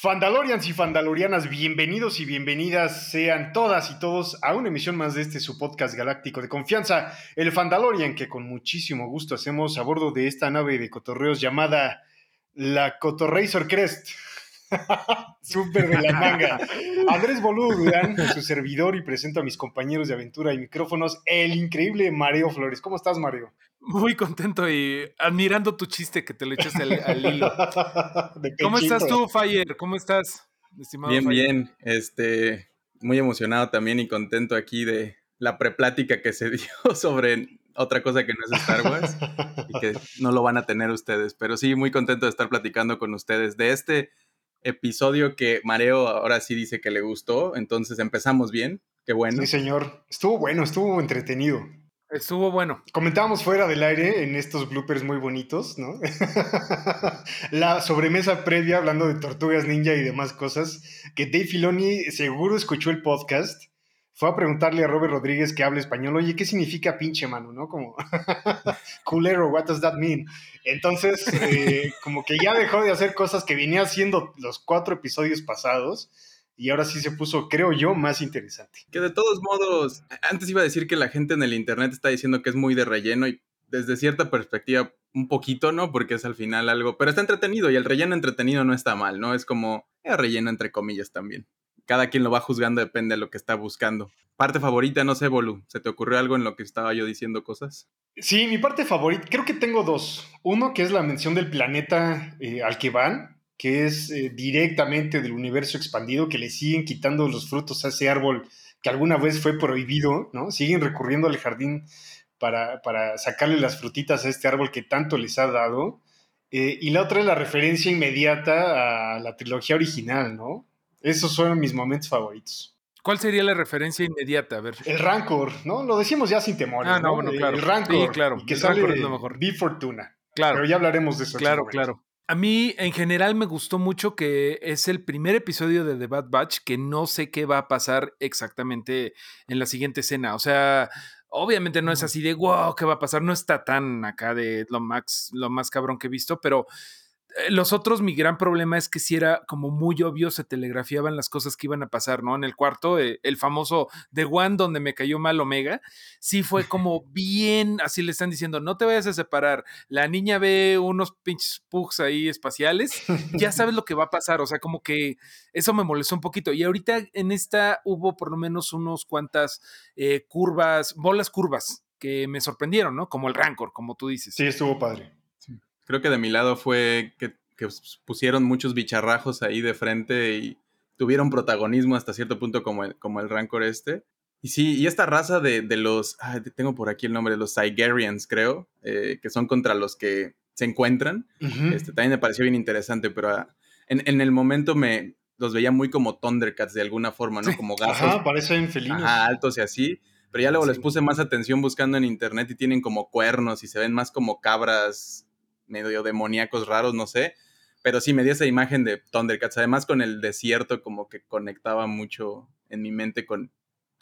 Fandalorians y Fandalorianas, bienvenidos y bienvenidas sean todas y todos a una emisión más de este su podcast galáctico de confianza, el Fandalorian, que con muchísimo gusto hacemos a bordo de esta nave de cotorreos llamada la Cotorrazor Crest. Súper de la manga. Andrés Boludán, su servidor, y presento a mis compañeros de aventura y micrófonos, el increíble Mario Flores. ¿Cómo estás, Mario? Muy contento y admirando tu chiste que te lo echaste al, hilo. ¿Cómo estás tú, Fire? ¿Cómo estás, estimado Bien, bien. Este, muy emocionado también y contento aquí de la preplática que se dio sobre otra cosa que no es Star Wars y que no lo van a tener ustedes. Pero sí, muy contento de estar platicando con ustedes de este episodio que Mareo ahora sí dice que le gustó. Entonces empezamos bien. Qué bueno. Sí, señor. Estuvo bueno, estuvo entretenido. Estuvo bueno. Comentábamos fuera del aire en estos bloopers muy bonitos, ¿no? la sobremesa previa hablando de tortugas ninja y demás cosas, que Dave Filoni seguro escuchó el podcast, fue a preguntarle a Robert Rodríguez que habla español, oye, ¿qué significa pinche mano, no? Como, culero, what does that mean? Entonces, eh, como que ya dejó de hacer cosas que venía haciendo los cuatro episodios pasados y ahora sí se puso, creo yo, más interesante. Que de todos modos, antes iba a decir que la gente en el Internet está diciendo que es muy de relleno y desde cierta perspectiva un poquito, ¿no? Porque es al final algo, pero está entretenido y el relleno entretenido no está mal, ¿no? Es como es relleno entre comillas también. Cada quien lo va juzgando, depende de lo que está buscando. Parte favorita, no sé, Bolu, ¿se te ocurrió algo en lo que estaba yo diciendo cosas? Sí, mi parte favorita, creo que tengo dos. Uno que es la mención del planeta eh, al que van, que es eh, directamente del universo expandido, que le siguen quitando los frutos a ese árbol que alguna vez fue prohibido, ¿no? Siguen recurriendo al jardín para, sacarle las frutitas a este árbol que tanto les ha dado. Eh, y la otra es la referencia inmediata a la trilogía original, ¿no? Esos son mis momentos favoritos. ¿Cuál sería la referencia inmediata? A ver. El Rancor, ¿no? Lo decimos ya sin temor. Ah, no, bueno, claro. El Rancor. claro. Que sale es lo mejor. Fortuna. Claro. Pero ya hablaremos de eso. Claro, claro. A mí en general me gustó mucho que es el primer episodio de The Bad Batch que no sé qué va a pasar exactamente en la siguiente escena. O sea, obviamente no es así de wow, ¿qué va a pasar? No está tan acá de lo más, lo más cabrón que he visto, pero los otros, mi gran problema es que si era como muy obvio, se telegrafiaban las cosas que iban a pasar, ¿no? En el cuarto, eh, el famoso The One, donde me cayó mal Omega, sí fue como bien, así le están diciendo, no te vayas a separar, la niña ve unos pinches pugs ahí espaciales, ya sabes lo que va a pasar, o sea, como que eso me molestó un poquito. Y ahorita en esta hubo por lo menos unos cuantas eh, curvas, bolas curvas que me sorprendieron, ¿no? Como el Rancor, como tú dices. Sí, estuvo padre. Creo que de mi lado fue que, pusieron muchos bicharrajos ahí de frente y tuvieron protagonismo hasta cierto punto como el, como el Rancor este. Y sí, y esta raza de, los, tengo por aquí el nombre, los Cygarians, creo, eh, que son contra los que se encuentran. este, también me pareció bien interesante, pero ah, en, el momento me los veía muy como Thundercats de alguna forma, ¿no? Como gatos. Ajá, parecen felinos. Ajá, altos y así. Pero ya luego les puse más atención buscando en internet y tienen como cuernos y se ven más como cabras medio demoníacos raros, no sé. Pero sí me dio esa imagen de Thundercats. Además, con el desierto, como que conectaba mucho en mi mente con,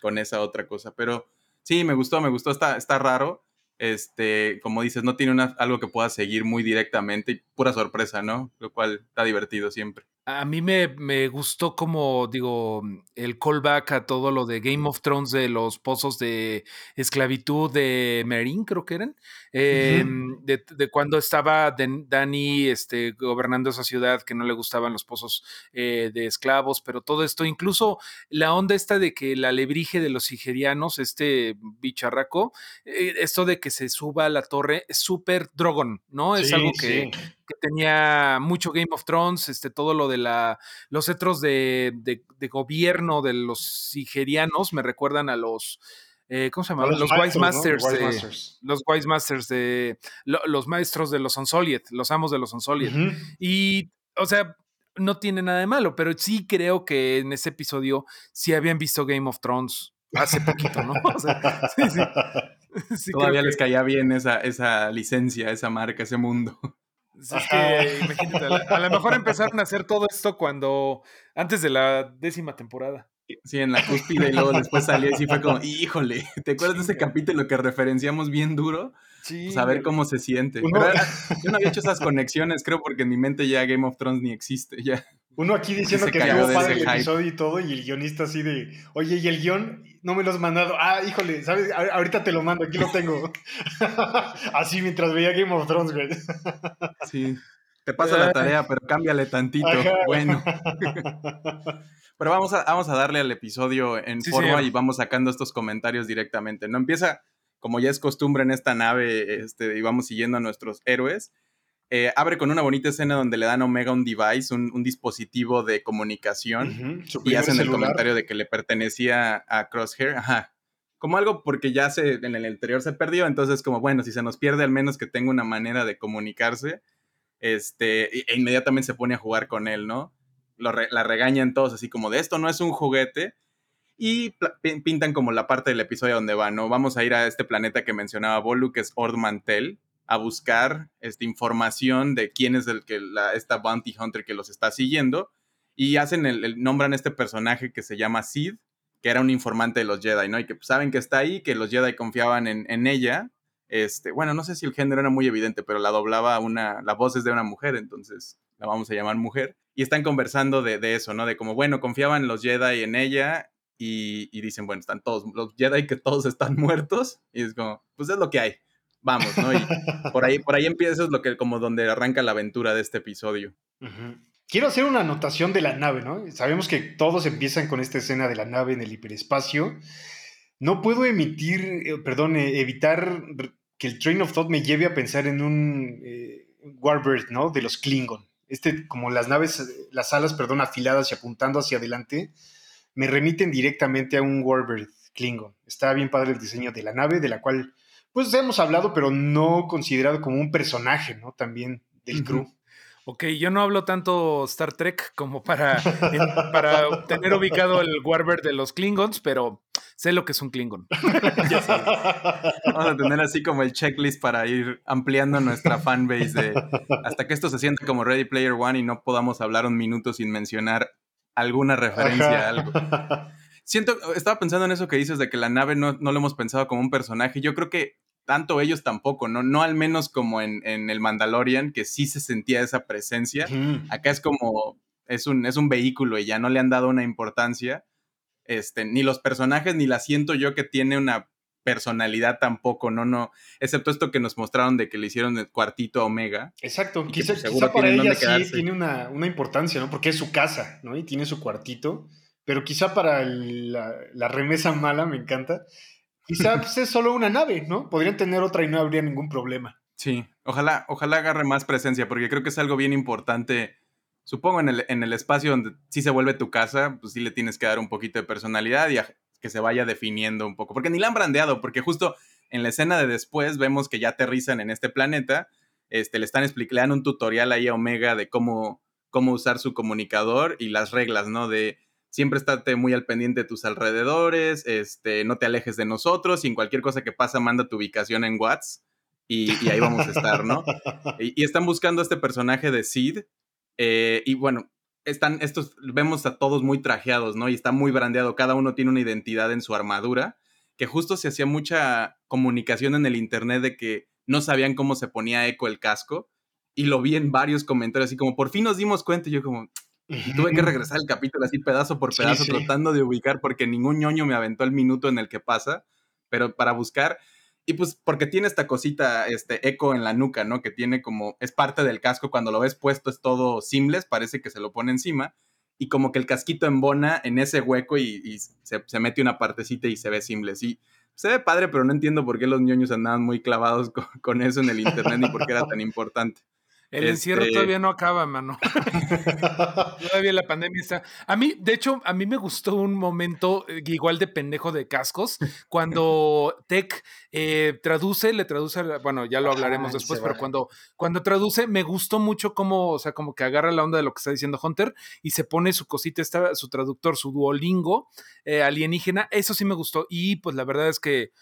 con esa otra cosa. Pero sí, me gustó, me gustó. Está, está raro. Este, como dices, no tiene una, algo que pueda seguir muy directamente pura sorpresa, ¿no? Lo cual está divertido siempre. A mí me, me, gustó como, digo, el callback a todo lo de Game of Thrones de los pozos de esclavitud de Merin, creo que eran, em, de, cuando estaba Dani este, gobernando esa ciudad que no le gustaban los pozos eh, de esclavos, pero todo esto, incluso la onda esta de que la alebrije de los sigerianos, este bicharraco, eh, esto de que se suba a la torre, es súper drogon, ¿no? Es algo que, que tenía mucho Game of Thrones, este, todo lo de la, los cetros de, de, gobierno de los sigerianos me recuerdan a los, eh, ¿cómo se llama? Los, Wise Masters. Los Wise Masters de los maestros de los Onsoliet, los amos de los Onsoliet. Y, o sea, no tiene nada de malo, pero sí creo que en ese episodio sí habían visto Game of Thrones hace poquito, ¿no? O sea, sí, Todavía les caía bien esa, esa licencia, esa marca, ese mundo. Es que, imagínate, a, lo mejor empezaron a hacer todo esto cuando, antes de la décima temporada. Sí, en la cúspide y luego después salió y sí fue como, híjole, ¿te acuerdas de ese capítulo que referenciamos bien duro? Sí. Pues a ver cómo se siente. yo no había hecho esas conexiones, creo, porque en mi mente ya Game of Thrones ni existe, ya. Uno aquí diciendo que estuvo padre el episodio y todo, y el guionista así de, oye, ¿y el guion? No me lo has mandado. Ah, híjole, ¿sabes? Ahorita te lo mando, aquí lo tengo. así mientras veía Game of Thrones, güey. sí. Te pasa la tarea, pero cámbiale tantito. Bueno. pero vamos a, vamos a darle al episodio en forma y vamos sacando estos comentarios directamente. No empieza, como ya es costumbre en esta nave, este, y vamos siguiendo a nuestros héroes. Eh, abre con una bonita escena donde le dan a Omega un device, un, dispositivo de comunicación, y hacen el comentario de que le pertenecía a Crosshair. Ajá. Como algo porque ya se, en el interior se perdió, entonces como, bueno, si se nos pierde, al menos que tenga una manera de comunicarse. Este, e inmediatamente se pone a jugar con él, ¿no? la regañan todos así como de esto no es un juguete. Y pintan como la parte del episodio donde va, ¿no? Vamos a ir a este planeta que mencionaba Bolu, que es Ord Mantel, a buscar esta información de quién es el que la, esta bounty hunter que los está siguiendo y hacen el, nombran este personaje que se llama Sid, que era un informante de los Jedi, ¿no? Y que pues, saben que está ahí, que los Jedi confiaban en, ella. Este, bueno, no sé si el género era muy evidente, pero la doblaba una, la voz es de una mujer, entonces la vamos a llamar mujer. Y están conversando de, de eso, ¿no? De como, bueno, confiaban los Jedi en ella y, y, dicen, bueno, están todos, los Jedi que todos están muertos. Y es como, pues es lo que hay vamos, ¿no? Y por ahí, por ahí empieza, es lo que, como donde arranca la aventura de este episodio. Quiero hacer una anotación de la nave, ¿no? Sabemos que todos empiezan con esta escena de la nave en el hiperespacio. No puedo emitir, eh, perdón, eh, evitar que el Train of Thought me lleve a pensar en un eh, Warbird, ¿no? De los Klingon. Este, como las naves, las alas, perdón, afiladas y apuntando hacia adelante, me remiten directamente a un Warbird Klingon. Está bien padre el diseño de la nave, de la cual pues hemos hablado, pero no considerado como un personaje, ¿no? También del crew. Ok, yo no hablo tanto Star Trek como para, para tener ubicado el Warbird de los Klingons, pero sé lo que es un Klingon. Vamos a tener así como el checklist para ir ampliando nuestra fanbase de hasta que esto se sienta como Ready Player One y no podamos hablar un minuto sin mencionar alguna referencia a algo. Siento, estaba pensando en eso que dices de que la nave no, no lo hemos pensado como un personaje. Yo creo que tanto ellos tampoco, ¿no? No al menos como en, el Mandalorian, que sí se sentía esa presencia. Acá es como, es un, es un vehículo y ya no le han dado una importancia. Este, ni los personajes, ni la siento yo que tiene una personalidad tampoco, no, no, excepto esto que nos mostraron de que le hicieron el cuartito a Omega. Exacto, quizá, pues, para ella sí tiene una, una, importancia, ¿no? Porque es su casa, ¿no? Y tiene su cuartito, pero quizá para la, la remesa mala, me encanta, Quizás pues, es solo una nave, ¿no? Podrían tener otra y no habría ningún problema. Sí, ojalá, ojalá agarre más presencia, porque creo que es algo bien importante. Supongo en el, en el espacio donde sí se vuelve tu casa, pues sí le tienes que dar un poquito de personalidad y que se vaya definiendo un poco. Porque ni la han brandeado, porque justo en la escena de después vemos que ya aterrizan en este planeta. Este, le están explicando un tutorial ahí a Omega de cómo, cómo usar su comunicador y las reglas, ¿no? De siempre estate muy al pendiente de tus alrededores, este, no te alejes de nosotros y en cualquier cosa que pasa manda tu ubicación en WhatsApp y, ahí vamos a estar, ¿no? Y, están buscando a este personaje de Sid eh, y bueno, están estos, vemos a todos muy trajeados, ¿no? Y está muy brandeado, cada uno tiene una identidad en su armadura, que justo se hacía mucha comunicación en el internet de que no sabían cómo se ponía eco el casco y lo vi en varios comentarios así como por fin nos dimos cuenta y yo como tuve que regresar el capítulo así pedazo por pedazo tratando de ubicar porque ningún ñoño me aventó el minuto en el que pasa, pero para buscar y pues porque tiene esta cosita, este eco en la nuca, ¿no? Que tiene como, es parte del casco, cuando lo ves puesto es todo simples, parece que se lo pone encima, y como que el casquito embona en ese hueco y, se, mete una partecita y se ve simple. Sí, se ve padre, pero no entiendo por qué los ñoños andaban muy clavados con eso en el internet ni por qué era tan importante. El encierro este todavía no acaba, mano. todavía la pandemia está. A mí, de hecho, a mí me gustó un momento eh, igual de pendejo de cascos, cuando Tech eh, traduce, le traduce, bueno, ya lo hablaremos después, pero cuando, cuando traduce, me gustó mucho cómo, o sea, como que agarra la onda de lo que está diciendo Hunter y se pone su cosita, está, su traductor, su duolingo eh, alienígena. Eso sí me gustó. Y pues la verdad es que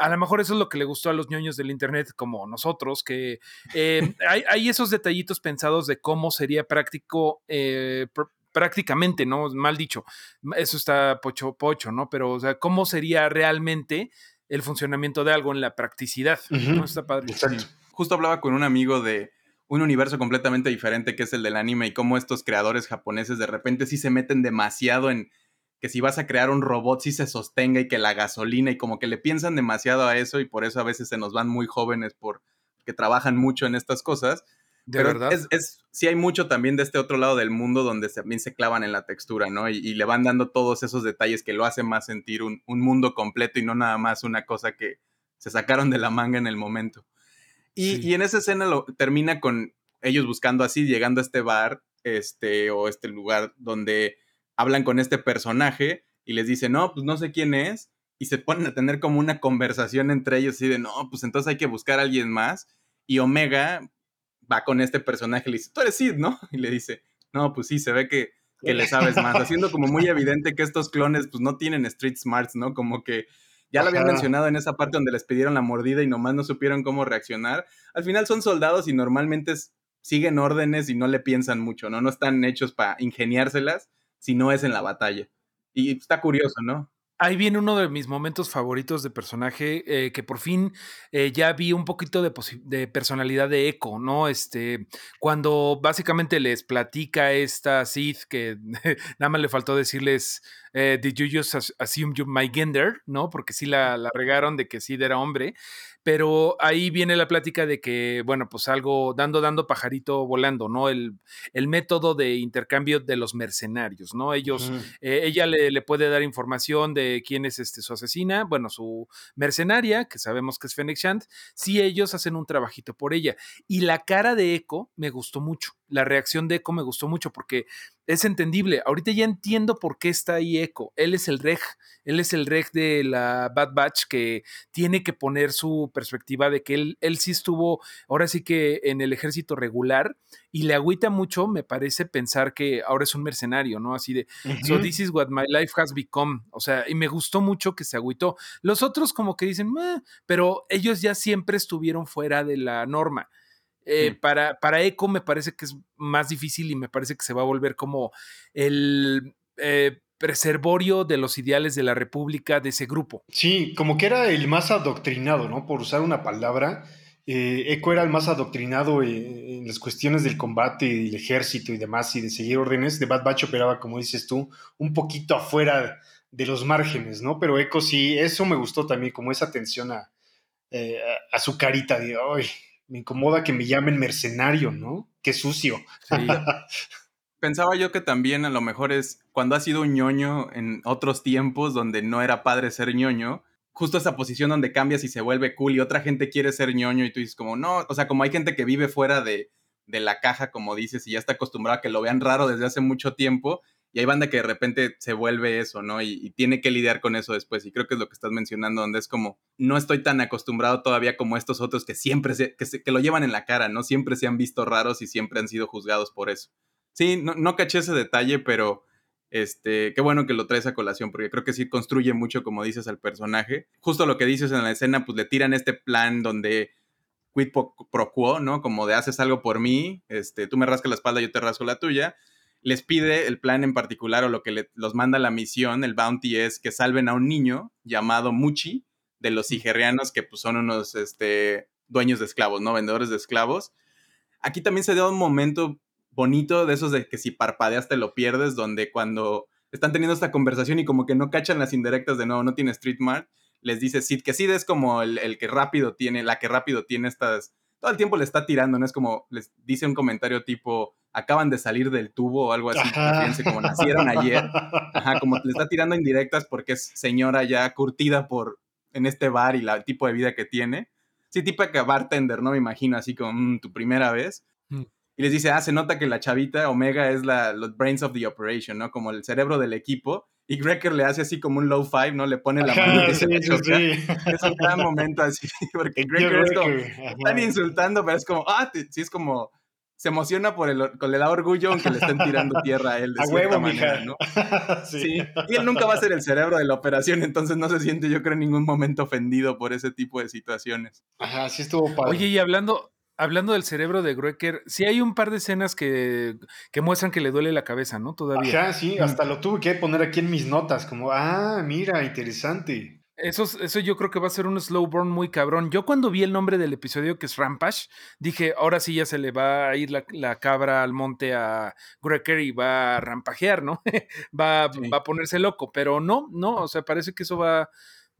a lo mejor eso es lo que le gustó a los ñoños del Internet como nosotros, que eh, hay, esos detallitos pensados de cómo sería práctico. Eh, prácticamente, ¿no? Mal dicho, eso está pocho pocho, ¿no? Pero, o sea, ¿cómo sería realmente el funcionamiento de algo en la practicidad? ¿no? Está padre. Justo hablaba con un amigo de un universo completamente diferente que es el del anime y cómo estos creadores japoneses de repente sí se meten demasiado en que si vas a crear un robot sí se sostenga y que la gasolina y como que le piensan demasiado a eso y por eso a veces se nos van muy jóvenes por que trabajan mucho en estas cosas. De verdad. Es, es, sí hay mucho también de este otro lado del mundo donde también se clavan en la textura, ¿no? Y, le van dando todos esos detalles que lo hacen más sentir un, un mundo completo y no nada más una cosa que se sacaron de la manga en el momento. Y, en esa escena lo, termina con ellos buscando así, llegando a este bar, este, o este lugar donde hablan con este personaje y les dicen, no, pues no sé quién es, y se ponen a tener como una conversación entre ellos así de, no, pues entonces hay que buscar a alguien más. Y Omega va con este personaje y le dice, tú eres Sid, ¿no? Y le dice, no, pues sí, se ve que, que le sabes más, haciendo como muy evidente que estos clones pues no tienen street smarts, ¿no? Como que ya lo habían mencionado en esa parte donde les pidieron la mordida y nomás no supieron cómo reaccionar. Al final son soldados y normalmente siguen órdenes y no le piensan mucho, ¿no? No están hechos para ingeniárselas si no es en la batalla. Y está curioso, ¿no? Ahí viene uno de mis momentos favoritos de personaje, eh, que por fin eh, ya vi un poquito de, personalidad de Echo, ¿no? Este, cuando básicamente les platica esta Sith, que nada más le faltó decirles, eh, did you just assume my gender, ¿no? Porque sí la, la regaron de que Sid era hombre, pero ahí viene la plática de que, bueno, pues algo dando, dando pajarito volando, ¿no? El, el método de intercambio de los mercenarios, ¿no? Ellos, eh, ella le, le, puede dar información de quién es este, su asesina, bueno, su mercenaria, que sabemos que es Fennec Shand, si ellos hacen un trabajito por ella. Y la cara de Echo me gustó mucho la reacción de Echo me gustó mucho porque es entendible. Ahorita ya entiendo por qué está ahí Echo. Él es el reg, él es el reg de la Bad Batch que tiene que poner su perspectiva de que él, él sí estuvo ahora sí que en el ejército regular y le agüita mucho, me parece, pensar que ahora es un mercenario, ¿no? Así de, so this is what my life has become. O sea, y me gustó mucho que se agüitó. Los otros como que dicen, pero ellos ya siempre estuvieron fuera de la norma. Eh, para, para Echo me parece que es más difícil y me parece que se va a volver como el eh, preservorio de los ideales de la República de ese grupo. Sí, como que era el más adoctrinado, ¿no? Por usar una palabra. Eh, Echo era el más adoctrinado en, las cuestiones del combate y el ejército y demás y de seguir órdenes. De Bad Batch operaba, como dices tú, un poquito afuera de los márgenes, ¿no? Pero Echo sí, eso me gustó también, como esa atención a, a, su carita de, ay, me incomoda que me llamen mercenario, ¿no? Qué sucio. Pensaba yo que también a lo mejor es cuando has sido un ñoño en otros tiempos donde no era padre ser ñoño, justo esa posición donde cambias y se vuelve cool y otra gente quiere ser ñoño y tú dices como, no, o sea, como hay gente que vive fuera de, de la caja, como dices, y ya está acostumbrada a que lo vean raro desde hace mucho tiempo y hay banda que de repente se vuelve eso, ¿no? Y, tiene que lidiar con eso después. Y creo que es lo que estás mencionando, donde es como, no estoy tan acostumbrado todavía como estos otros que siempre se, que, lo llevan en la cara, ¿no? Siempre se han visto raros y siempre han sido juzgados por eso. Sí, no, no caché ese detalle, pero este, qué bueno que lo traes a colación, porque creo que sí construye mucho, como dices, al personaje. Justo lo que dices en la escena, pues le tiran este plan donde quid pro quo, ¿no? Como de haces algo por mí, este, tú me rascas la espalda, yo te rasco la tuya les pide el plan en particular o lo que los manda la misión, el bounty es que salven a un niño llamado Muchi de los Igerrianos, que pues, son unos este, dueños de esclavos, ¿no? Vendedores de esclavos. Aquí también se dio un momento bonito de esos de que si parpadeas te lo pierdes, donde cuando están teniendo esta conversación y como que no cachan las indirectas de no, no tiene Street Mart, les dice Sid que Sid es como el, el, que rápido tiene, la que rápido tiene estas, todo el tiempo le está tirando, ¿no? Es como, les dice un comentario tipo, acaban de salir del tubo o algo así, fíjense, como nacieron ayer, ajá, como le está tirando indirectas porque es señora ya curtida por, en este bar y el tipo de vida que tiene. Sí, tipo que bartender, ¿no? Me imagino, así como mm, tu primera vez. Mm. Y les dice, ah, se nota que la chavita Omega es la, los brains of the operation, ¿no? Como el cerebro del equipo. Y Greker le hace así como un low five, ¿no? Le pone la mano y se sí, sí. Es un gran momento así, porque Greker es como, están insultando, pero es como, ah, sí, es como, se emociona por el, le da orgullo aunque le estén tirando tierra a él de a cierta huevo, manera, ¿no? sí. Y él nunca va a ser el cerebro de la operación, entonces no se siente, yo creo, en ningún momento ofendido por ese tipo de situaciones. Ajá, sí estuvo padre. Oye, y hablando, hablando del cerebro de Greker, sí hay un par de escenas que, que, muestran que le duele la cabeza, ¿no? Todavía. Ajá, sí, hasta lo tuve que poner aquí en mis notas, como, ah, mira, interesante. Eso, eso yo creo que va a ser un slow burn muy cabrón. Yo cuando vi el nombre del episodio que es Rampage, dije, ahora sí ya se le va a ir la, cabra al monte a Greker y va a rampajear, ¿no? va, va a ponerse loco, pero no, no, o sea, parece que eso va,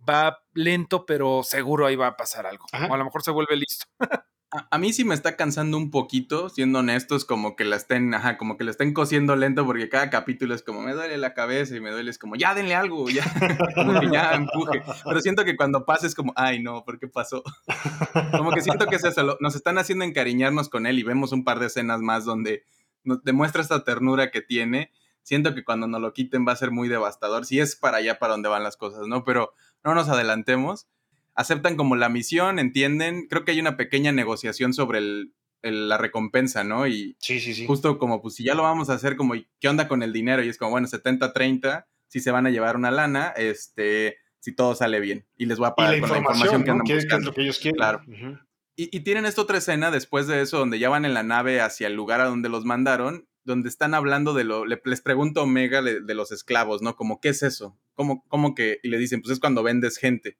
va lento, pero seguro ahí va a pasar algo. O a lo mejor se vuelve listo. A, mí sí me está cansando un poquito, siendo honestos, como que la estén, ajá, como que la estén cosiendo lento, porque cada capítulo es como, me duele la cabeza y me duele, es como, ya denle algo, ya, como que ya empuje. Pero siento que cuando pasa es como, ay no, ¿por qué pasó? como que siento que es eso, nos están haciendo encariñarnos con él y vemos un par de escenas más donde nos demuestra esta ternura que tiene. Siento que cuando nos lo quiten va a ser muy devastador, si es para allá para donde van las cosas, ¿no? Pero no nos adelantemos aceptan como la misión, entienden. Creo que hay una pequeña negociación sobre el, la recompensa, ¿no? Y sí, sí, sí. justo como, pues si ya lo vamos a hacer, como, ¿qué onda con el dinero? Y es como, bueno, 70-30, si se van a llevar una lana, este, si todo sale bien. Y les voy a pagar con la información que andan buscando. es lo que ellos quieren. Claro. y, tienen esta otra escena después de eso, donde ya van en la nave hacia el lugar a donde los mandaron, donde están hablando de lo, les pregunto Omega de, los esclavos, ¿no? Como, ¿qué es eso? ¿Cómo, ¿Cómo que? Y le dicen, pues es cuando vendes gente.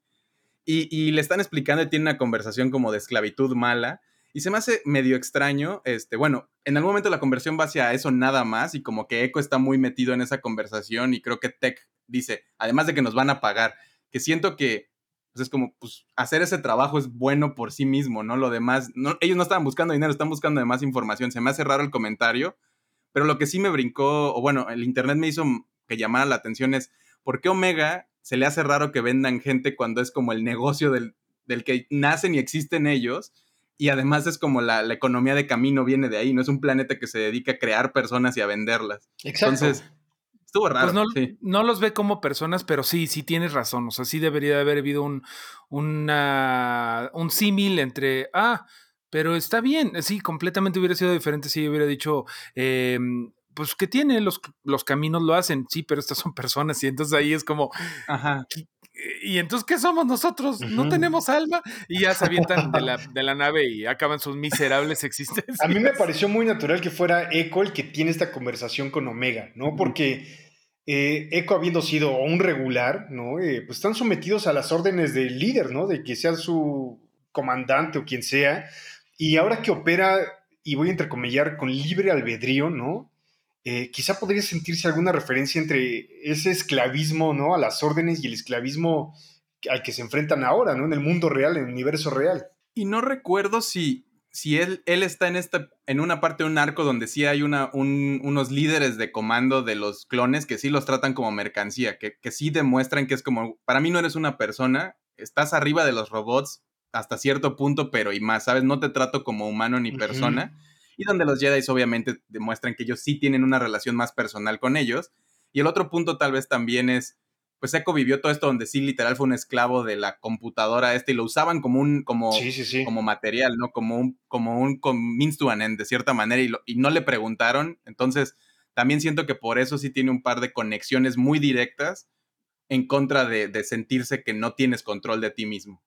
Y, le están explicando y tiene una conversación como de esclavitud mala. Y se me hace medio extraño, este, bueno, en algún momento la conversión va hacia eso nada más y como que Echo está muy metido en esa conversación y creo que Tech dice, además de que nos van a pagar, que siento que pues es como, pues hacer ese trabajo es bueno por sí mismo, ¿no? Lo demás, ellos no estaban buscando dinero, están buscando además información. Se me hace raro el comentario, pero lo que sí me brincó, o bueno, el internet me hizo que llamara la atención es, ¿por qué Omega se le hace raro que vendan gente cuando es como el negocio del, del que nacen y existen ellos. Y además es como la, economía de camino viene de ahí, no es un planeta que se dedica a crear personas y a venderlas. Entonces, estuvo pues raro. no, sí. no, los ve como personas, pero sí, sí tienes razón. O sea, sí debería haber habido un, una, un símil entre, ah, pero está bien, sí, completamente hubiera sido diferente si hubiera dicho, eh, pues que tiene, los, los caminos lo hacen, sí, pero estas son personas y entonces ahí es como, Ajá. ¿y entonces qué somos nosotros? ¿No tenemos alma? Y ya se avientan de la, de la nave y acaban sus miserables existencias. A mí me pareció muy natural que fuera Echo el que tiene esta conversación con Omega, ¿no? Porque eh, Echo habiendo sido un regular, ¿no? Eh, pues están sometidos a las órdenes del líder, ¿no? De que sea su comandante o quien sea. Y ahora que opera, y voy a entrecomillar, con libre albedrío, ¿no? Eh, quizá podría sentirse alguna referencia entre ese esclavismo, ¿no? A las órdenes y el esclavismo al que se enfrentan ahora, ¿no? En el mundo real, en el universo real. Y no recuerdo si, si él, él está en, esta, en una parte de un arco donde sí hay una, unos líderes de comando de los clones que sí los tratan como mercancía, que, que sí demuestran que es como, para mí no eres una persona, estás arriba de los robots hasta cierto punto, pero y más, ¿sabes? No te trato como humano ni persona y donde los Jedi obviamente demuestran que ellos sí tienen una relación más personal con ellos. Y el otro punto tal vez también es, pues Echo vivió todo esto donde sí literal fue un esclavo de la computadora este y lo usaban como un, como, como material, ¿no? Como un, como un means to an end, de cierta manera, y, y no le preguntaron. Entonces, también siento que por eso sí tiene un par de conexiones muy directas en contra de, de sentirse que no tienes control de ti mismo.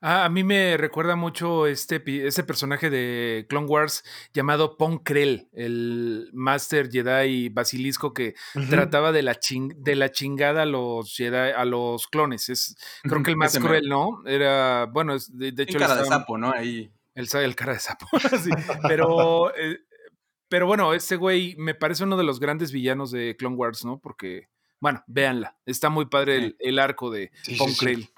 Ah, a mí me recuerda mucho este, ese personaje de Clone Wars llamado Pon Krell, el Master Jedi basilisco que trataba de la, de la chingada a los Jedi, a los clones. Es, creo que el más cruel, ¿no? Era, bueno, de, hecho... El cara de sapo, ¿no? Ahí. El, el cara de sapo, sí. Pero, eh, pero bueno, este güey me parece uno de los grandes villanos de Clone Wars, ¿no? Porque, bueno, véanla. Está muy padre el, arco de Pon Krell.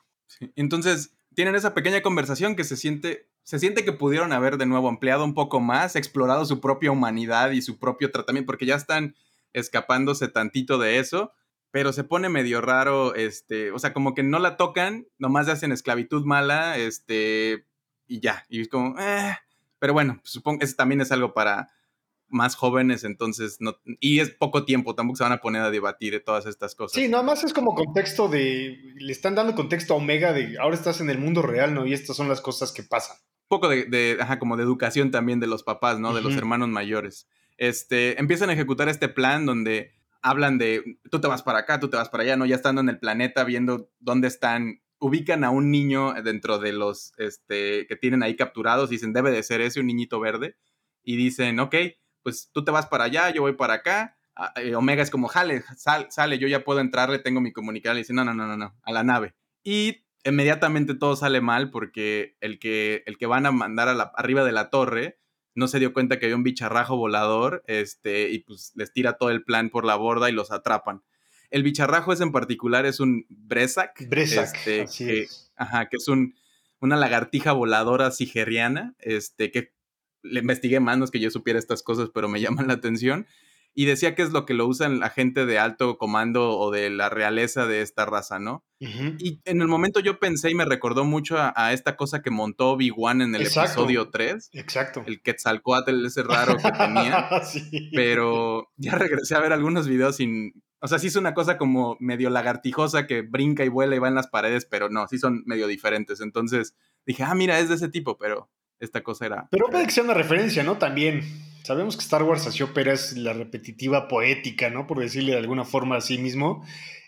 Entonces, tienen esa pequeña conversación que se siente, se siente que pudieron haber de nuevo ampliado un poco más, explorado su propia humanidad y su propio tratamiento, porque ya están escapándose tantito de eso, pero se pone medio raro, este, o sea, como que no la tocan, nomás hacen esclavitud mala, este, y ya, y es como, eh, pero bueno, supongo que eso también es algo para más jóvenes, entonces no, y es poco tiempo, tampoco se van a poner a debatir de todas estas cosas. Sí, nada más es como contexto de, le están dando contexto a Omega de ahora estás en el mundo real, ¿no? Y estas son las cosas que pasan. Un poco de, ajá, como de educación también de los papás, ¿no? De los hermanos mayores. Este, empiezan a ejecutar este plan donde hablan de, tú te vas para acá, tú te vas para allá, ¿no? Ya estando en el planeta, viendo dónde están, ubican a un niño dentro de los, este, que tienen ahí capturados, dicen, debe de ser ese, un niñito verde, y dicen, ok, pues tú te vas para allá, yo voy para acá. Eh, Omega es como, jale, sale, yo ya puedo entrarle, tengo mi comunicador. Le dice, no, no, no, no, no, a la nave. Y inmediatamente todo sale mal porque el que, el que van a mandar a la, arriba de la torre no se dio cuenta que había un bicharrajo volador este, y pues les tira todo el plan por la borda y los atrapan. El bicharrajo es en particular es un Bresak. Bresak, este, que, Ajá, que es un, una lagartija voladora sigeriana, este, que le investigué más, no es que yo supiera estas cosas, pero me llaman la atención. Y decía que es lo que lo usan la gente de alto comando o de la realeza de esta raza, ¿no? Y en el momento yo pensé y me recordó mucho a, esta cosa que montó Obi-Wan en el episodio 3. Exacto. El Quetzalcoatl ese raro que tenía. Pero ya regresé a ver algunos videos sin... O sea, sí es una cosa como medio lagartijosa que brinca y vuela y va en las paredes, pero no, sí son medio diferentes. Entonces dije, ah, mira, es de ese tipo, pero esta cosa era... Pero puede que sea una referencia, ¿no? También sabemos que Star Wars así opera es la repetitiva poética, ¿no? Por decirle de alguna forma a sí mismo.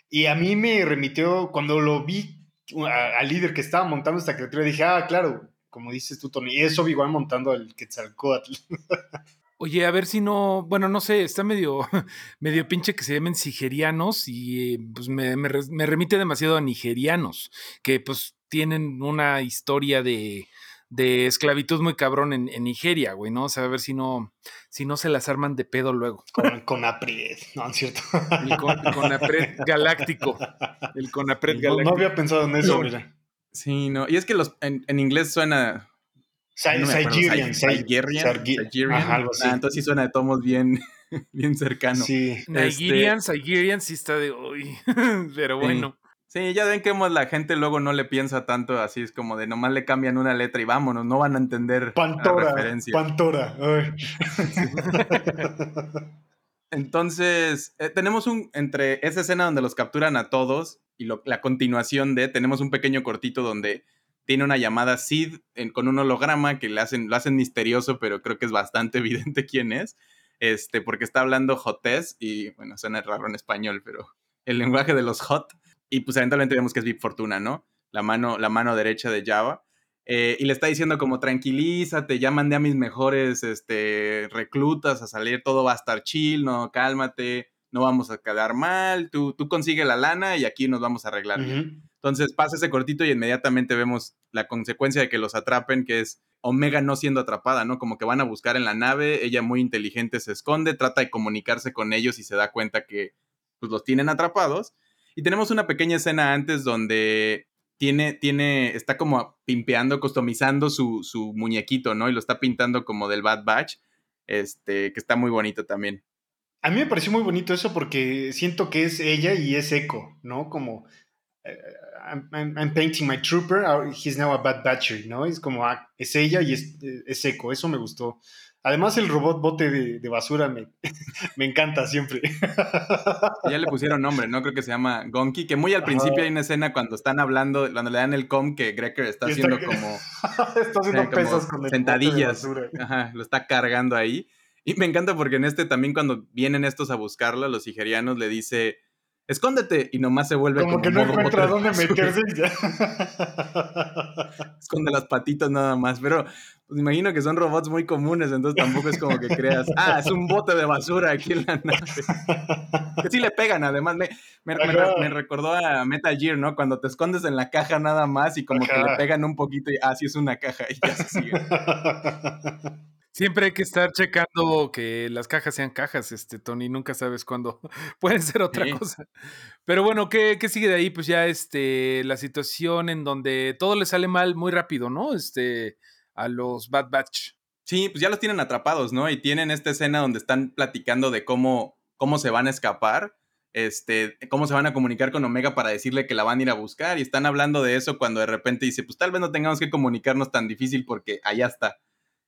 Y a mí me remitió, cuando lo vi al líder que estaba montando esta criatura, dije, ah, claro, como dices tú, Tony, eso igual montando al Quetzalcoatl. Oye, a ver si no, bueno, no sé, está medio, medio pinche que se llamen sigerianos y pues me, me remite demasiado a nigerianos, que pues tienen una historia de, de esclavitud muy cabrón en, Nigeria, güey, ¿no? O sea, a ver si no, si no se las arman de pedo luego. Con, con Apred, no, es cierto. El con, Conapred galáctico. El Conapred galáctico. No, había pensado en eso, mira. Sí, no. Y es que los, en, inglés suena. Nigerian, Nigerian, algo así. Ah, entonces sí suena de tomos bien, bien cercano. Sí. Nigerian, Nigerian sí está de hoy. Pero bueno. Sí, ya ven que la gente luego no le piensa tanto, así es como de nomás le cambian una letra y vámonos, no van a entender Pantora, la referencia. Pantora. Entonces, eh, tenemos un, entre esa escena donde los capturan a todos y la continuación de, tenemos un pequeño cortito donde tiene una llamada Sid con un holograma que le hacen, lo hacen misterioso, pero creo que es bastante evidente quién es, este, porque está hablando Jotés y, bueno, suena raro en español, pero el lenguaje de los Hot y pues eventualmente vemos que es Vip Fortuna, ¿no? La mano, la mano derecha de Java. Eh, y le está diciendo como tranquilízate, ya mandé a mis mejores este, reclutas a salir, todo va a estar chill, no, cálmate, no vamos a quedar mal, tú, tú consigue la lana y aquí nos vamos a arreglar. Entonces pasa ese cortito y inmediatamente vemos la consecuencia de que los atrapen, que es Omega no siendo atrapada, ¿no? Como que van a buscar en la nave, ella muy inteligente se esconde, trata de comunicarse con ellos y se da cuenta que pues los tienen atrapados y tenemos una pequeña escena antes donde tiene, tiene, está como pimpeando, customizando su, su muñequito, ¿no? Y lo está pintando como del Bad Batch, este, que está muy bonito también. A mí me pareció muy bonito eso porque siento que es ella y es Echo, ¿no? Como eh, I'm, painting my trooper, he's now a Bad Batcher, ¿no? Es como, ah, es ella y es, es Echo, eso me gustó. Además, el robot bote de, basura me, me, encanta siempre. Ya le pusieron nombre, ¿no? Creo que se llama Gonky, que muy al principio hay una escena cuando están hablando, cuando le dan el com, que Greker está haciendo como... está haciendo eh, pesas con el Sentadillas. Ajá, lo está cargando ahí. Y me encanta porque en este también cuando vienen estos a buscarla, los nigerianos le dice escóndete, y nomás se vuelve como, como que no encuentra dónde meterse Esconde las patitas nada más, pero pues imagino que son robots muy comunes, entonces tampoco es como que creas, ah, es un bote de basura aquí en la nave. que sí le pegan, además, me, me, recordó a Metal Gear, ¿no? Cuando te escondes en la caja nada más y como que le pegan un poquito y, ah, sí es una caja y ya se sigue. Siempre hay que estar checando que las cajas sean cajas, este, Tony. Nunca sabes cuándo pueden ser otra cosa. Pero bueno, ¿qué, ¿qué, sigue de ahí? Pues ya este, la situación en donde todo le sale mal muy rápido, ¿no? Este, a los Bad Batch. Sí, pues ya los tienen atrapados, ¿no? Y tienen esta escena donde están platicando de cómo, cómo se van a escapar, este, cómo se van a comunicar con Omega para decirle que la van a ir a buscar. Y están hablando de eso cuando de repente dice, pues tal vez no tengamos que comunicarnos tan difícil porque allá está.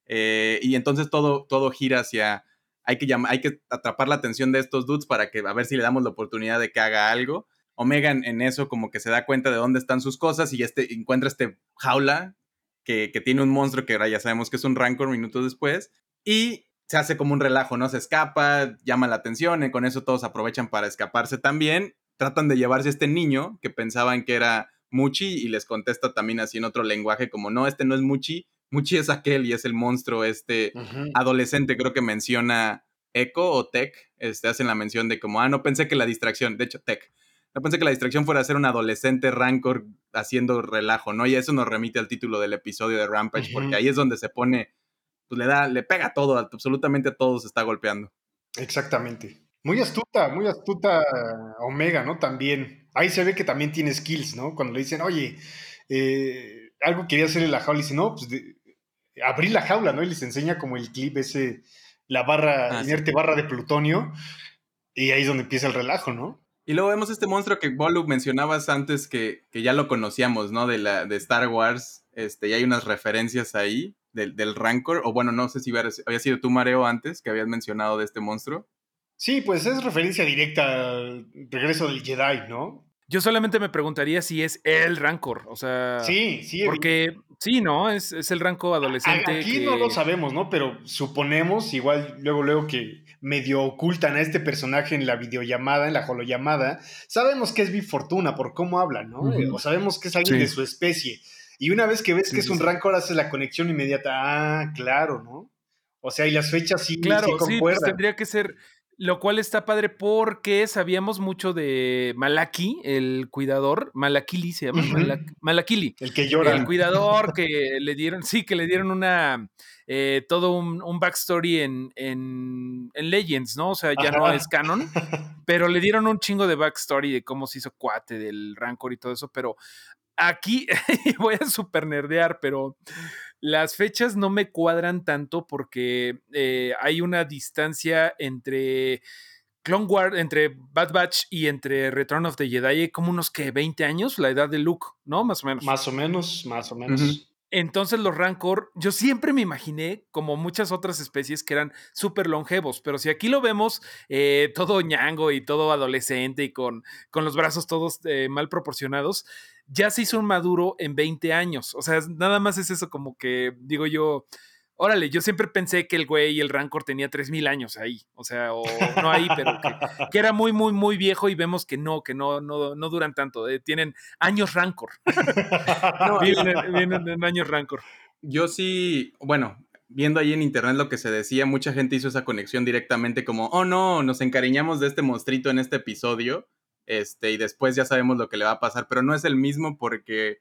Eh, y entonces todo, todo gira hacia, hay que, hay que atrapar la atención de estos dudes para que a ver si le damos la oportunidad de que haga algo. Omega en, eso como que se da cuenta de dónde están sus cosas y este, encuentra este jaula que, tiene un monstruo que ahora ya sabemos que es un Rancor minutos después y se hace como un relajo, ¿no? Se escapa, llama la atención y con eso todos aprovechan para escaparse también. Tratan de llevarse a este niño que pensaban que era Muchi y les contesta también así en otro lenguaje como no, este no es Muchi, Muchi es aquel y es el monstruo este adolescente, creo que menciona Echo o Tech, este, hacen la mención de como, ah, no pensé que la distracción, de hecho Tech, no pensé que la distracción fuera ser un adolescente Rancor haciendo relajo, ¿no? Y eso nos remite al título del episodio de Rampage, porque ahí es donde se pone, pues le da, le pega todo, absolutamente a todos está golpeando. Exactamente. Muy astuta, muy astuta Omega, ¿no? También. Ahí se ve que también tiene skills, ¿no? Cuando le dicen, oye, eh, algo quería hacerle la jaula, y dice, no, pues abrir la jaula, ¿no? Y les enseña como el clip ese, la barra, ah, inerte barra de plutonio, y ahí es donde empieza el relajo, ¿no? Y luego vemos este monstruo que Bolu mencionabas antes que, que, ya lo conocíamos, ¿no? De, la, de Star Wars, este, y hay unas referencias ahí del, del Rancor, o bueno, no sé si había sido tú, Mareo, antes, que habías mencionado de este monstruo. Sí, pues es referencia directa al regreso del Jedi, ¿no? Yo solamente me preguntaría si es el Rancor, o sea... Sí, sí. Porque, sí, ¿no? Es, es el Rancor adolescente. Aquí no lo sabemos, ¿no? Pero suponemos, igual luego, luego que medio ocultan a este personaje en la videollamada, en la holollamada, sabemos que es Bifortuna por cómo habla, ¿no? O sabemos que es alguien de su especie. Y una vez que ves que es un Rancor, haces la conexión inmediata. Ah, claro, ¿no? O sea, y las fechas sí, claro. Sí, pues tendría que ser lo cual está padre porque sabíamos mucho de Malaki, el cuidador. Malakili se llama. Malakili. El que llora. El cuidador que le dieron, sí, que le dieron una. Eh, todo un, backstory en, en, Legends, ¿no? O sea, ya no es canon, pero le dieron un chingo de backstory de cómo se hizo cuate del Rancor y todo eso. Pero aquí voy a super nerdear, pero las fechas no me cuadran tanto porque eh, hay una distancia entre Clone Wars, entre Bad Batch y entre Return of the Jedi, como unos que 20 años, la edad de Luke, ¿no? Más o menos. Más o menos, más o menos. Entonces los Rancor, yo siempre me imaginé, como muchas otras especies, que eran súper longevos, pero si aquí lo vemos eh, todo ñango y todo adolescente y con, con los brazos todos eh, mal proporcionados, ya se hizo un maduro en 20 años. O sea, nada más es eso como que, digo yo, órale, yo siempre pensé que el güey y el Rancor tenía 3000 años ahí, o sea, o no ahí, pero que, era muy, muy, muy viejo y vemos que no, que no, no, no duran tanto, eh, tienen años Rancor. no, vienen, en años Rancor. Yo sí, bueno, viendo ahí en internet lo que se decía, mucha gente hizo esa conexión directamente como, oh no, nos encariñamos de este monstruito en este episodio este, y después ya sabemos lo que le va a pasar, pero no es el mismo porque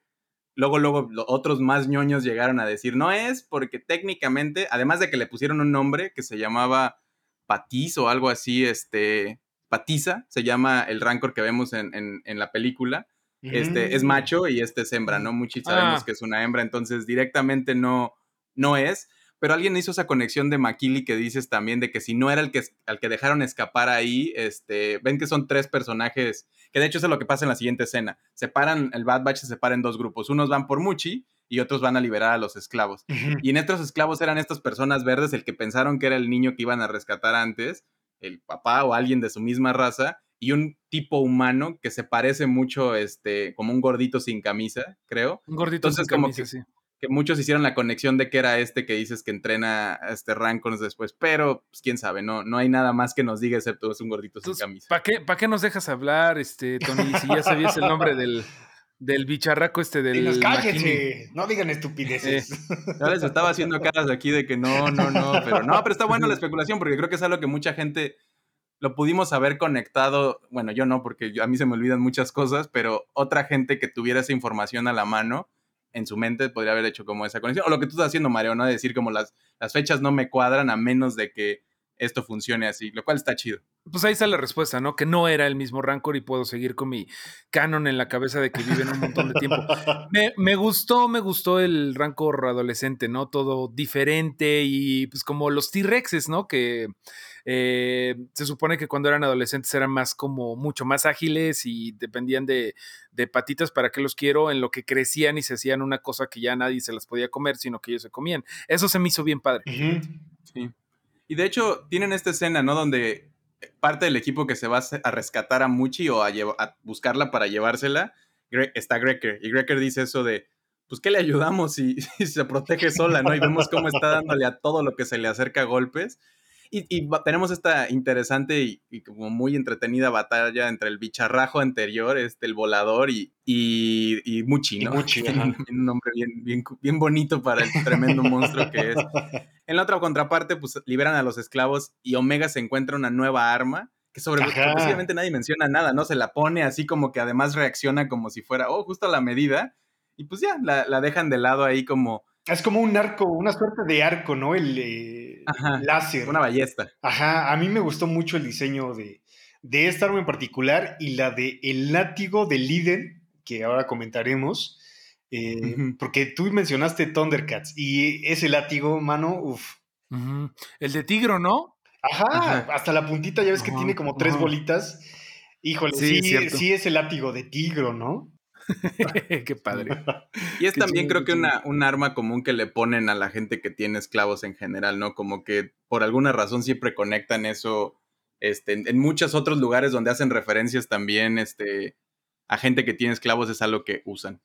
luego, luego otros más ñoños llegaron a decir, no es porque técnicamente, además de que le pusieron un nombre que se llamaba Patiz o algo así, este, Patiza, se llama el rancor que vemos en, la película, este, es mm. macho y este es hembra, ¿no? Muchos sabemos ah. que es una hembra, entonces directamente no, no es pero alguien hizo esa conexión de Makili que dices también de que si no era el que, al que dejaron escapar ahí, este, ven que son tres personajes, que de hecho es lo que pasa en la siguiente escena. Separan, el Bad Batch se separa en dos grupos. Unos van por Muchi y otros van a liberar a los esclavos. Y en estos esclavos eran estas personas verdes, el que pensaron que era el niño que iban a rescatar antes, el papá o alguien de su misma raza, y un tipo humano que se parece mucho, este, como un gordito sin camisa, creo. Un gordito sin camisa, sí que muchos hicieron la conexión de que era este que dices que entrena a este Rancors después, pero pues, quién sabe, no, no hay nada más que nos diga excepto es un gordito sin camisa. ¿Para qué, ¿Para qué nos dejas hablar, este, Tony? Si ya sabías el nombre del, del bicharraco este del. Y cállense, no digan estupideces. Eh, ya les estaba haciendo caras aquí de que no, no, no, pero no, pero está bueno la especulación porque creo que es algo que mucha gente lo pudimos haber conectado, bueno, yo no, porque a mí se me olvidan muchas cosas, pero otra gente que tuviera esa información a la mano en su mente podría haber hecho como esa conexión. O lo que tú estás haciendo, Mario, ¿no? Decir como las, las fechas no me cuadran a menos de que esto funcione así, lo cual está chido. Pues ahí está la respuesta, ¿no? Que no era el mismo Rancor y puedo seguir con mi canon en la cabeza de que viven un montón de tiempo. Me, me, gustó, me gustó el Rancor adolescente, ¿no? Todo diferente y pues como los T-Rexes, ¿no? Que eh, se supone que cuando eran adolescentes eran más como mucho más ágiles y dependían de, patitas para qué los quiero, en lo que crecían y se hacían una cosa que ya nadie se las podía comer, sino que ellos se comían. Eso se me hizo bien padre. Sí. Y de hecho, tienen esta escena, ¿no? Donde parte del equipo que se va a rescatar a Muchi o a, buscarla para llevársela, está Greker. Y Greker dice eso de, pues, ¿qué le ayudamos si, si, se protege sola, no? Y vemos cómo está dándole a todo lo que se le acerca golpes. Y, tenemos esta interesante y, como muy entretenida batalla entre el bicharrajo anterior, este, el volador y, y, Muchi, ¿no? Muchi, un nombre bien, bien, bien bonito para el tremendo monstruo que es. En la otra contraparte, pues liberan a los esclavos y Omega se encuentra una nueva arma que sobre sorpresivamente nadie menciona nada, ¿no? Se la pone así como que además reacciona como si fuera, oh, justo a la medida, y pues ya, la, dejan de lado ahí como... Es como un arco, una suerte de arco, ¿no? El eh, láser. Una ballesta. Ajá, a mí me gustó mucho el diseño de, de esta arma en particular y la de el látigo de Liden, que ahora comentaremos. Eh, porque tú mencionaste Thundercats y ese látigo, mano, uff. El de Tigro, ¿no? Ajá, hasta la puntita ya ves que tiene como tres bolitas. Híjole, sí, sí, es el látigo de tigro, ¿no? Qué padre. Y es también creo que una, un arma común que le ponen a la gente que tiene esclavos en general, ¿no? Como que por alguna razón siempre conectan eso este, en, muchos otros lugares donde hacen referencias también este, a gente que tiene esclavos es algo que usan.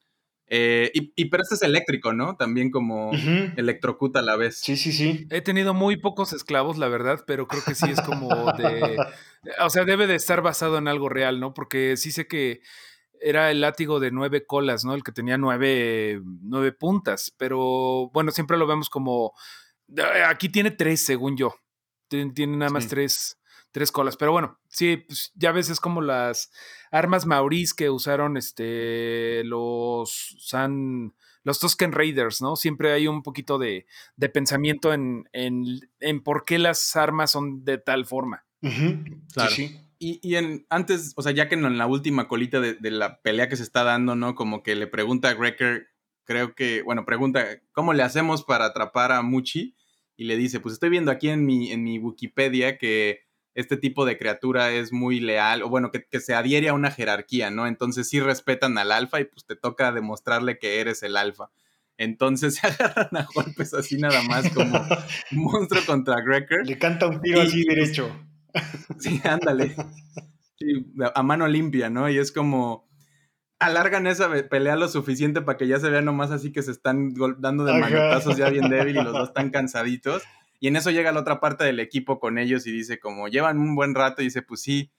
Eh, y, pero este es eléctrico, ¿no? También como electrocuta a la vez. Sí, sí, sí. He tenido muy pocos esclavos, la verdad, pero creo que sí es como de... o sea, debe de estar basado en algo real, ¿no? Porque sí sé que era el látigo de nueve colas, ¿no? El que tenía nueve, nueve puntas, pero bueno, siempre lo vemos como... Aquí tiene tres, según yo. Tiene, nada más tres tres colas. Pero bueno, sí, pues ya ves, es como las armas maurís que usaron este, los San, los Tusken Raiders, ¿no? Siempre hay un poquito de, de pensamiento en, en, en, por qué las armas son de tal forma. Claro. Sí, Y, y, en, antes, o sea, ya que en la última colita de, de, la pelea que se está dando, ¿no? Como que le pregunta a Greker, creo que, bueno, pregunta, ¿cómo le hacemos para atrapar a Muchi? Y le dice, pues estoy viendo aquí en mi, en mi Wikipedia que este tipo de criatura es muy leal, o bueno, que, se adhiere a una jerarquía, ¿no? Entonces sí respetan al alfa y pues te toca demostrarle que eres el alfa. Entonces se agarran a golpes así nada más como monstruo contra Grecker. Le canta un tiro así derecho. Sí, ándale. a mano limpia, ¿no? Y es como alargan esa pelea lo suficiente para que ya se vea nomás así que se están dando de manotazos ya bien débil y los dos están cansaditos. Y en eso llega la otra parte del equipo con ellos y dice como, llevan un buen rato y dice, pues sí.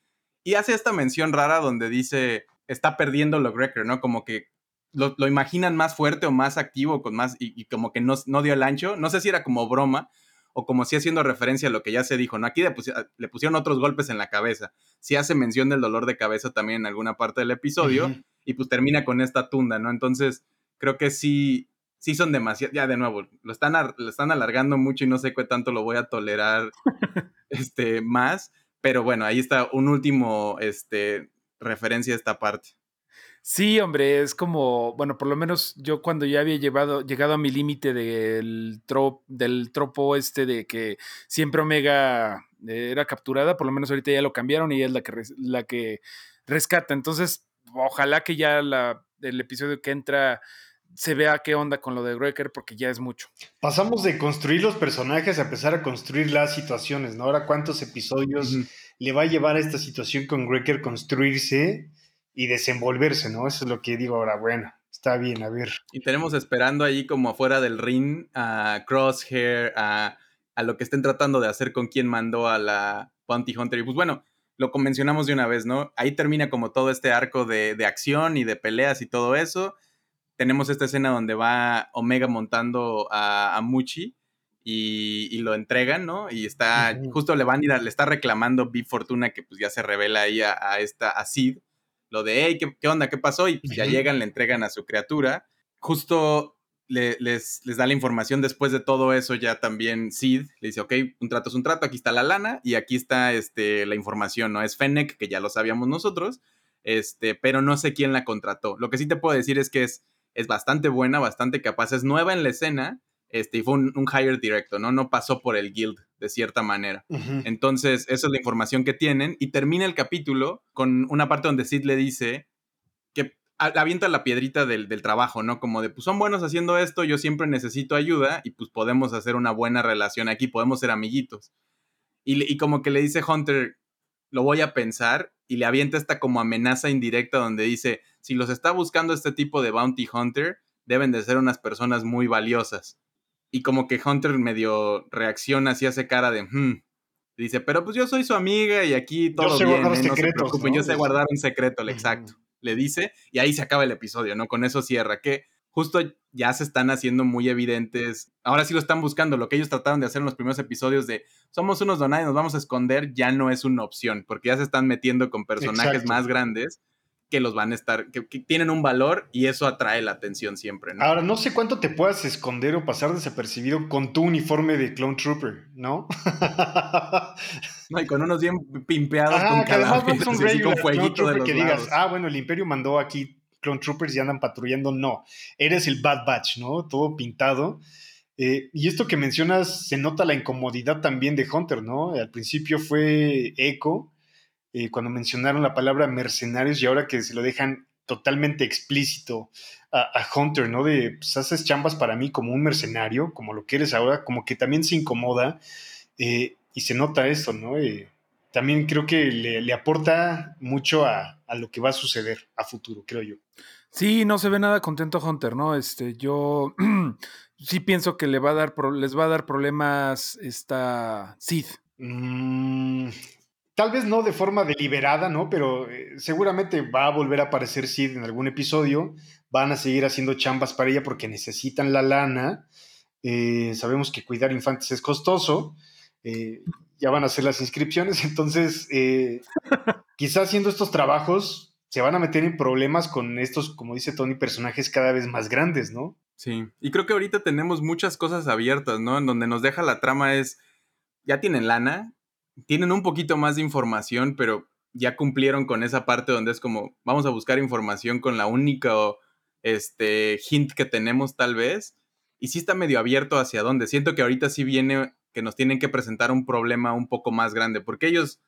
Y hace esta mención rara donde dice, está perdiendo lo Grecker, ¿no? Como que lo, imaginan más fuerte o más activo, con más, y, como que no, no, dio el ancho. No sé si era como broma o como si haciendo referencia a lo que ya se dijo, ¿no? Aquí le, pusieron otros golpes en la cabeza. Si hace mención del dolor de cabeza también en alguna parte del episodio y pues termina con esta tunda, ¿no? Entonces, creo que sí, sí son demasiado, ya de nuevo, lo están, lo están alargando mucho y no sé qué tanto lo voy a tolerar este, más, pero bueno, ahí está un último este, referencia a esta parte. Sí, hombre, es como, bueno, por lo menos yo cuando ya había llevado, llegado a mi límite del, del tropo este de que siempre Omega era capturada, por lo menos ahorita ya lo cambiaron y es la que, la que rescata. Entonces, ojalá que ya la, el episodio que entra se vea qué onda con lo de Greker porque ya es mucho. Pasamos de construir los personajes a empezar a construir las situaciones, ¿no? Ahora, ¿cuántos episodios le va a llevar a esta situación con Greker construirse y desenvolverse, ¿no? Eso es lo que digo ahora, bueno, está bien, a ver. Y tenemos esperando ahí como afuera del ring a Crosshair, a, a lo que estén tratando de hacer con quien mandó a la Bounty Hunter. Y pues bueno, lo convencionamos de una vez, ¿no? Ahí termina como todo este arco de, de acción y de peleas y todo eso tenemos esta escena donde va Omega montando a, Muchi y, lo entregan, ¿no? Y está, justo le van y le está reclamando Big Fortuna que pues ya se revela ahí a, esta, a Sid, lo de, hey, ¿qué, onda? ¿Qué pasó? Y pues ya llegan, le entregan a su criatura. Justo les, les, da la información después de todo eso ya también Sid le dice, ok, un trato es un trato, aquí está la lana y aquí está este, la información, ¿no? Es Fennec, que ya lo sabíamos nosotros, este, pero no sé quién la contrató. Lo que sí te puedo decir es que es es bastante buena, bastante capaz, es nueva en la escena, este, y fue un, un hire directo, ¿no? No pasó por el guild de cierta manera. Entonces, esa es la información que tienen y termina el capítulo con una parte donde Sid le dice que avienta la piedrita del, trabajo, ¿no? Como de, pues son buenos haciendo esto, yo siempre necesito ayuda y pues podemos hacer una buena relación aquí, podemos ser amiguitos. Y, y como que le dice Hunter, lo voy a pensar y le avienta esta como amenaza indirecta donde dice, si los está buscando este tipo de bounty hunter, deben de ser unas personas muy valiosas. Y como que Hunter medio reacciona así, hace cara de, hmm. Dice, pero pues yo soy su amiga y aquí todo bien, ¿eh? no se preocupen, yo sé guardar un secreto, exacto. Le dice, y ahí se acaba el episodio, ¿no? Con eso cierra, que justo ya se están haciendo muy evidentes. Ahora sí lo están buscando. Lo que ellos trataron de hacer en los primeros episodios de somos unos donados nos vamos a esconder, ya no es una opción, porque ya se están metiendo con personajes más grandes que los van a estar, que, tienen un valor y eso atrae la atención siempre, ¿no? Ahora, no sé cuánto te puedas esconder o pasar desapercibido con tu uniforme de Clone Trooper, ¿no? no, y con unos bien pimpeados con cadáveres, con fueguito de los que digas, ah, bueno, el Imperio mandó aquí Clone Troopers y andan patrullando, no. Eres el Bad Batch, ¿no? Todo pintado. Eh, y esto que mencionas, se nota la incomodidad también de Hunter, ¿no? Al principio fue Echo, eh, cuando mencionaron la palabra mercenarios y ahora que se lo dejan totalmente explícito a, Hunter, ¿no? De, pues haces chambas para mí como un mercenario, como lo que eres ahora, como que también se incomoda eh, y se nota esto, ¿no? Eh, también creo que le, aporta mucho a, a, lo que va a suceder a futuro, creo yo. Sí, no se ve nada contento Hunter, ¿no? Este, yo sí pienso que le va a dar les va a dar problemas esta Sid. Mm, Tal vez no de forma deliberada, ¿no? Pero eh, seguramente va a volver a aparecer Sid en algún episodio. Van a seguir haciendo chambas para ella porque necesitan la lana. Eh, sabemos que cuidar infantes es costoso. Eh, ya van a hacer las inscripciones. Entonces, quizás haciendo estos trabajos se van a meter en problemas con estos, como dice Tony, personajes cada vez más grandes, ¿no? Sí, y creo que ahorita tenemos muchas cosas abiertas, ¿no? En donde nos deja la trama es, ya tienen lana, tienen un poquito más de información, pero ya cumplieron con esa parte donde es como, vamos a buscar información con la única este, hint que tenemos tal vez. Y sí está medio abierto hacia dónde. Siento que ahorita sí viene que nos tienen que presentar un problema un poco más grande, porque ellos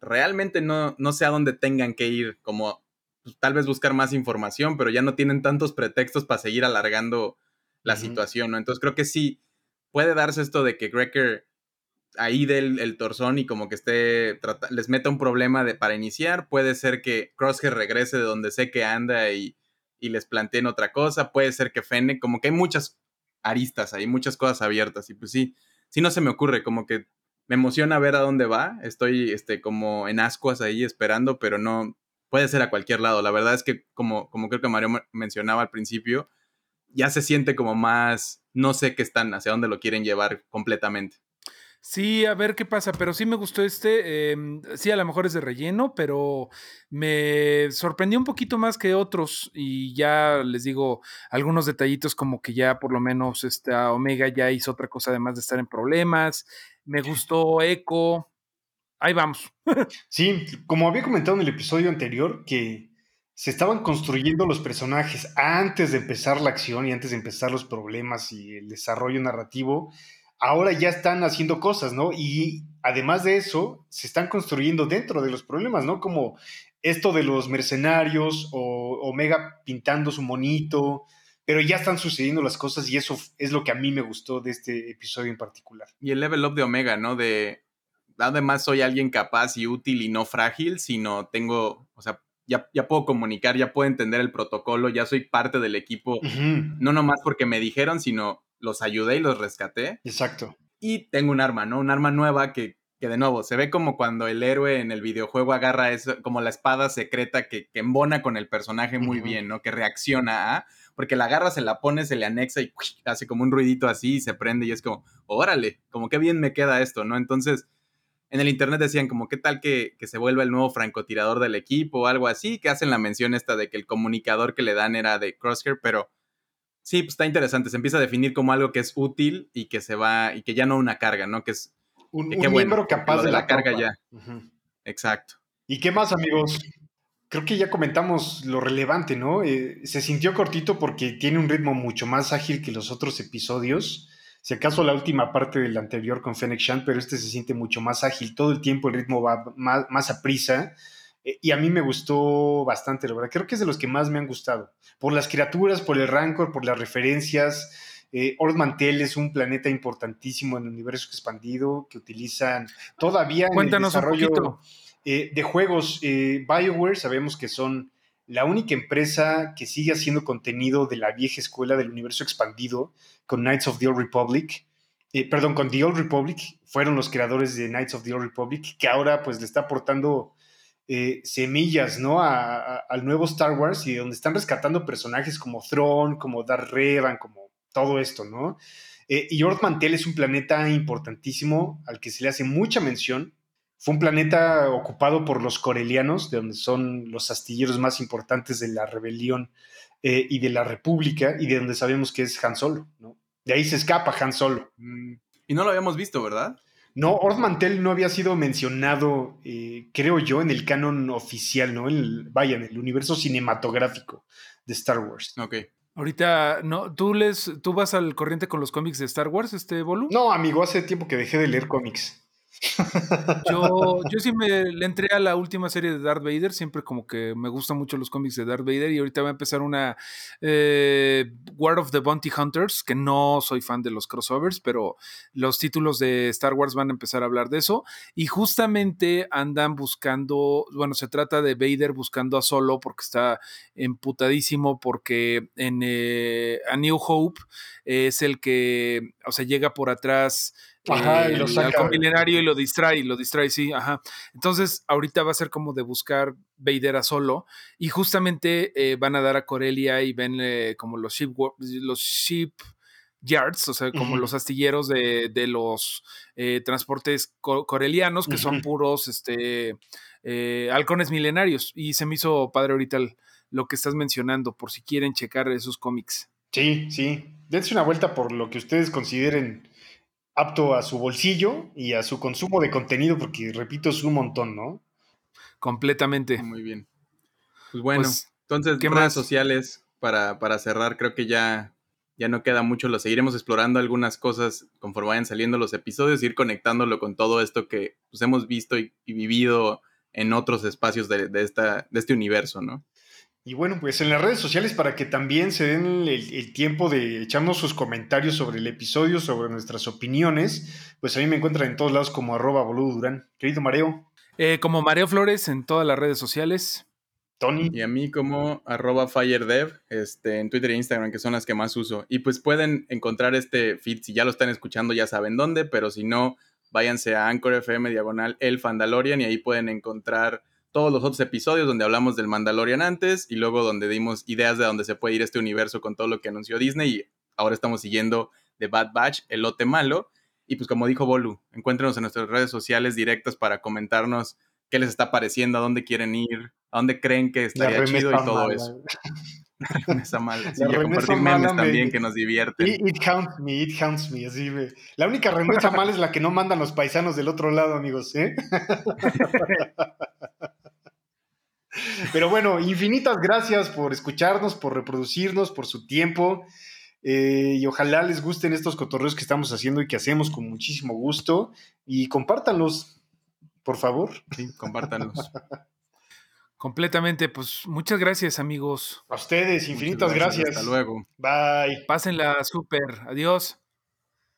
realmente no, no sé a dónde tengan que ir, como pues, tal vez buscar más información, pero ya no tienen tantos pretextos para seguir alargando la situación, ¿no? Entonces creo que sí puede darse esto de que Greker ahí del el torzón y como que esté, les meta un problema de, para iniciar. Puede ser que Crosshair regrese de donde sé que anda y, les planteen otra cosa. Puede ser que Fene, como que hay muchas aristas ahí, muchas cosas abiertas. Y pues sí, sí no se me ocurre, como que me emociona ver a dónde va. Estoy este, como en ascuas ahí esperando, pero no puede ser a cualquier lado. La verdad es que, como, como creo que Mario mencionaba al principio, ya se siente como más, no sé qué están, hacia dónde lo quieren llevar completamente. Sí, a ver qué pasa, pero sí me gustó este. Em, sí, a lo mejor es de relleno, pero me sorprendió un poquito más que otros. Y ya les digo algunos detallitos, como que ya por lo menos esta Omega ya hizo otra cosa además de estar en problemas. Me gustó Echo. Ahí vamos. sí, como había comentado en el episodio anterior, que se estaban construyendo los personajes antes de empezar la acción y antes de empezar los problemas y el desarrollo narrativo ahora ya están haciendo cosas, ¿no? Y además de eso, se están construyendo dentro de los problemas, ¿no? Como esto de los mercenarios o Omega pintando su monito, pero ya están sucediendo las cosas y eso es lo que a mí me gustó de este episodio en particular. Y el level up de Omega, ¿no? De, además soy alguien capaz y útil y no frágil, sino tengo, o sea, ya, ya puedo comunicar, ya puedo entender el protocolo, ya soy parte del equipo, no nomás porque me dijeron, sino los ayudé y los rescaté. Exacto. Y tengo un arma, ¿no? Un arma nueva que, que de nuevo, se ve como cuando el héroe en el videojuego agarra eso, como la espada secreta que, que embona con el personaje muy bien, ¿no? Que reacciona a, porque la agarra, se la pone, se le anexa y hace como un ruidito así y se prende y es como, órale, como qué bien me queda esto, ¿no? Entonces, en el internet decían como, ¿qué tal que, que se vuelva el nuevo francotirador del equipo o algo así? Que hacen la mención esta de que el comunicador que le dan era de Crosshair, pero Sí, pues está interesante. Se empieza a definir como algo que es útil y que se va, y que ya no una carga, ¿no? Que es un, miembro capaz de, la, carga ya. Exacto. ¿Y qué más, amigos? Creo que ya comentamos lo relevante, ¿no? Eh, se sintió cortito porque tiene un ritmo mucho más ágil que los otros episodios. Si acaso la última parte del anterior con Fennec Shan, pero este se siente mucho más ágil. Todo el tiempo el ritmo va más, más a prisa. Eh, y a mí me gustó bastante, la verdad. Creo que es de los que más me han gustado. Por las criaturas, por el rancor, por las referencias. Eh, Ord Mantel es un planeta importantísimo en el universo expandido que utilizan todavía en el desarrollo eh, de juegos. BioWare sabemos que son la única empresa que sigue haciendo contenido de la vieja escuela del universo expandido con Knights of the Old Republic. perdón, con The Old Republic. Fueron los creadores de Knights of the Old Republic, que ahora pues le está aportando eh, semillas, ¿no? al nuevo Star Wars y donde están rescatando personajes como Thrawn, como Darth Revan, como todo esto, ¿no? Eh, y Ord Mantel es un planeta importantísimo al que se le hace mucha mención. Fue un planeta ocupado por los corelianos, de donde son los astilleros más importantes de la rebelión eh, y de la república, y de donde sabemos que es Han Solo, ¿no? De ahí se escapa Han Solo. Y no lo habíamos visto, ¿verdad? No, Ord Mantel no había sido mencionado, eh, creo yo, en el canon oficial, ¿no? vaya, en el universo cinematográfico de Star Wars. Ok. Ahorita, no, ¿tú les, tú vas al corriente con los cómics de Star Wars, este Bolu? No, amigo, hace tiempo que dejé de leer cómics. Yo, yo sí me le entré a la última serie de Darth Vader, siempre como que me gustan mucho los cómics de Darth Vader y ahorita va a empezar una eh, War of the Bounty Hunters, que no soy fan de los crossovers, pero los títulos de Star Wars van a empezar a hablar de eso y justamente andan buscando, bueno, se trata de Vader buscando a Solo porque está emputadísimo porque en eh, A New Hope es el que, o sea, llega por atrás Ajá, y lo saca. milenario y lo distrae, lo distrae, sí, ajá. Entonces, ahorita va a ser como de buscar Vader a solo y justamente eh, van a dar a Corelia y ven como los ship, los ship yards, o sea, como los astilleros de, los eh, transportes corelianos, que son puros este, eh, halcones milenarios. Y se me hizo padre ahorita lo que estás mencionando, por si quieren checar esos cómics. Sí, sí. Dense una vuelta por lo que ustedes consideren apto a su bolsillo y a su consumo de contenido, porque repito, es un montón, ¿no? Completamente. Muy bien. Pues bueno, pues, entonces, ¿qué redes sociales para, para, cerrar? Creo que ya, ya no queda mucho, lo seguiremos explorando algunas cosas conforme vayan saliendo los episodios, ir conectándolo con todo esto que pues, hemos visto y, vivido en otros espacios de, de, esta, de este universo, ¿no? Y bueno, pues en las redes sociales para que también se den el, tiempo de echarnos sus comentarios sobre el episodio, sobre nuestras opiniones, pues a mí me encuentran en todos lados como arroba boludo durán. Querido Mareo. Eh, como Mareo Flores en todas las redes sociales. Tony. Y a mí como arroba FireDev este, en Twitter e Instagram, que son las que más uso. Y pues pueden encontrar este feed, si ya lo están escuchando ya saben dónde, pero si no, váyanse a Anchor FM diagonal El Fandalorian y ahí pueden encontrar todos los otros episodios donde hablamos del Mandalorian antes y luego donde dimos ideas de dónde se puede ir este universo con todo lo que anunció Disney y ahora estamos siguiendo The Bad Batch, el lote malo. Y pues como dijo Bolu, encuéntrenos en nuestras redes sociales directas para comentarnos qué les está pareciendo, a dónde quieren ir, a dónde creen que estaría chido y todo eso. La remesa mala. Sí, compartir memes también que nos divierten. It, counts me, it counts me. Así me. La única remesa mala es la que no mandan los paisanos del otro lado, amigos. ¿eh? Pero bueno, infinitas gracias por escucharnos, por reproducirnos, por su tiempo. Eh, y ojalá les gusten estos cotorreos que estamos haciendo y que hacemos con muchísimo gusto. Y compártanlos, por favor. Sí, compártanlos. Completamente, pues muchas gracias amigos. A ustedes, infinitas gracias. Hasta luego. Bye. Pásenla súper. Adiós.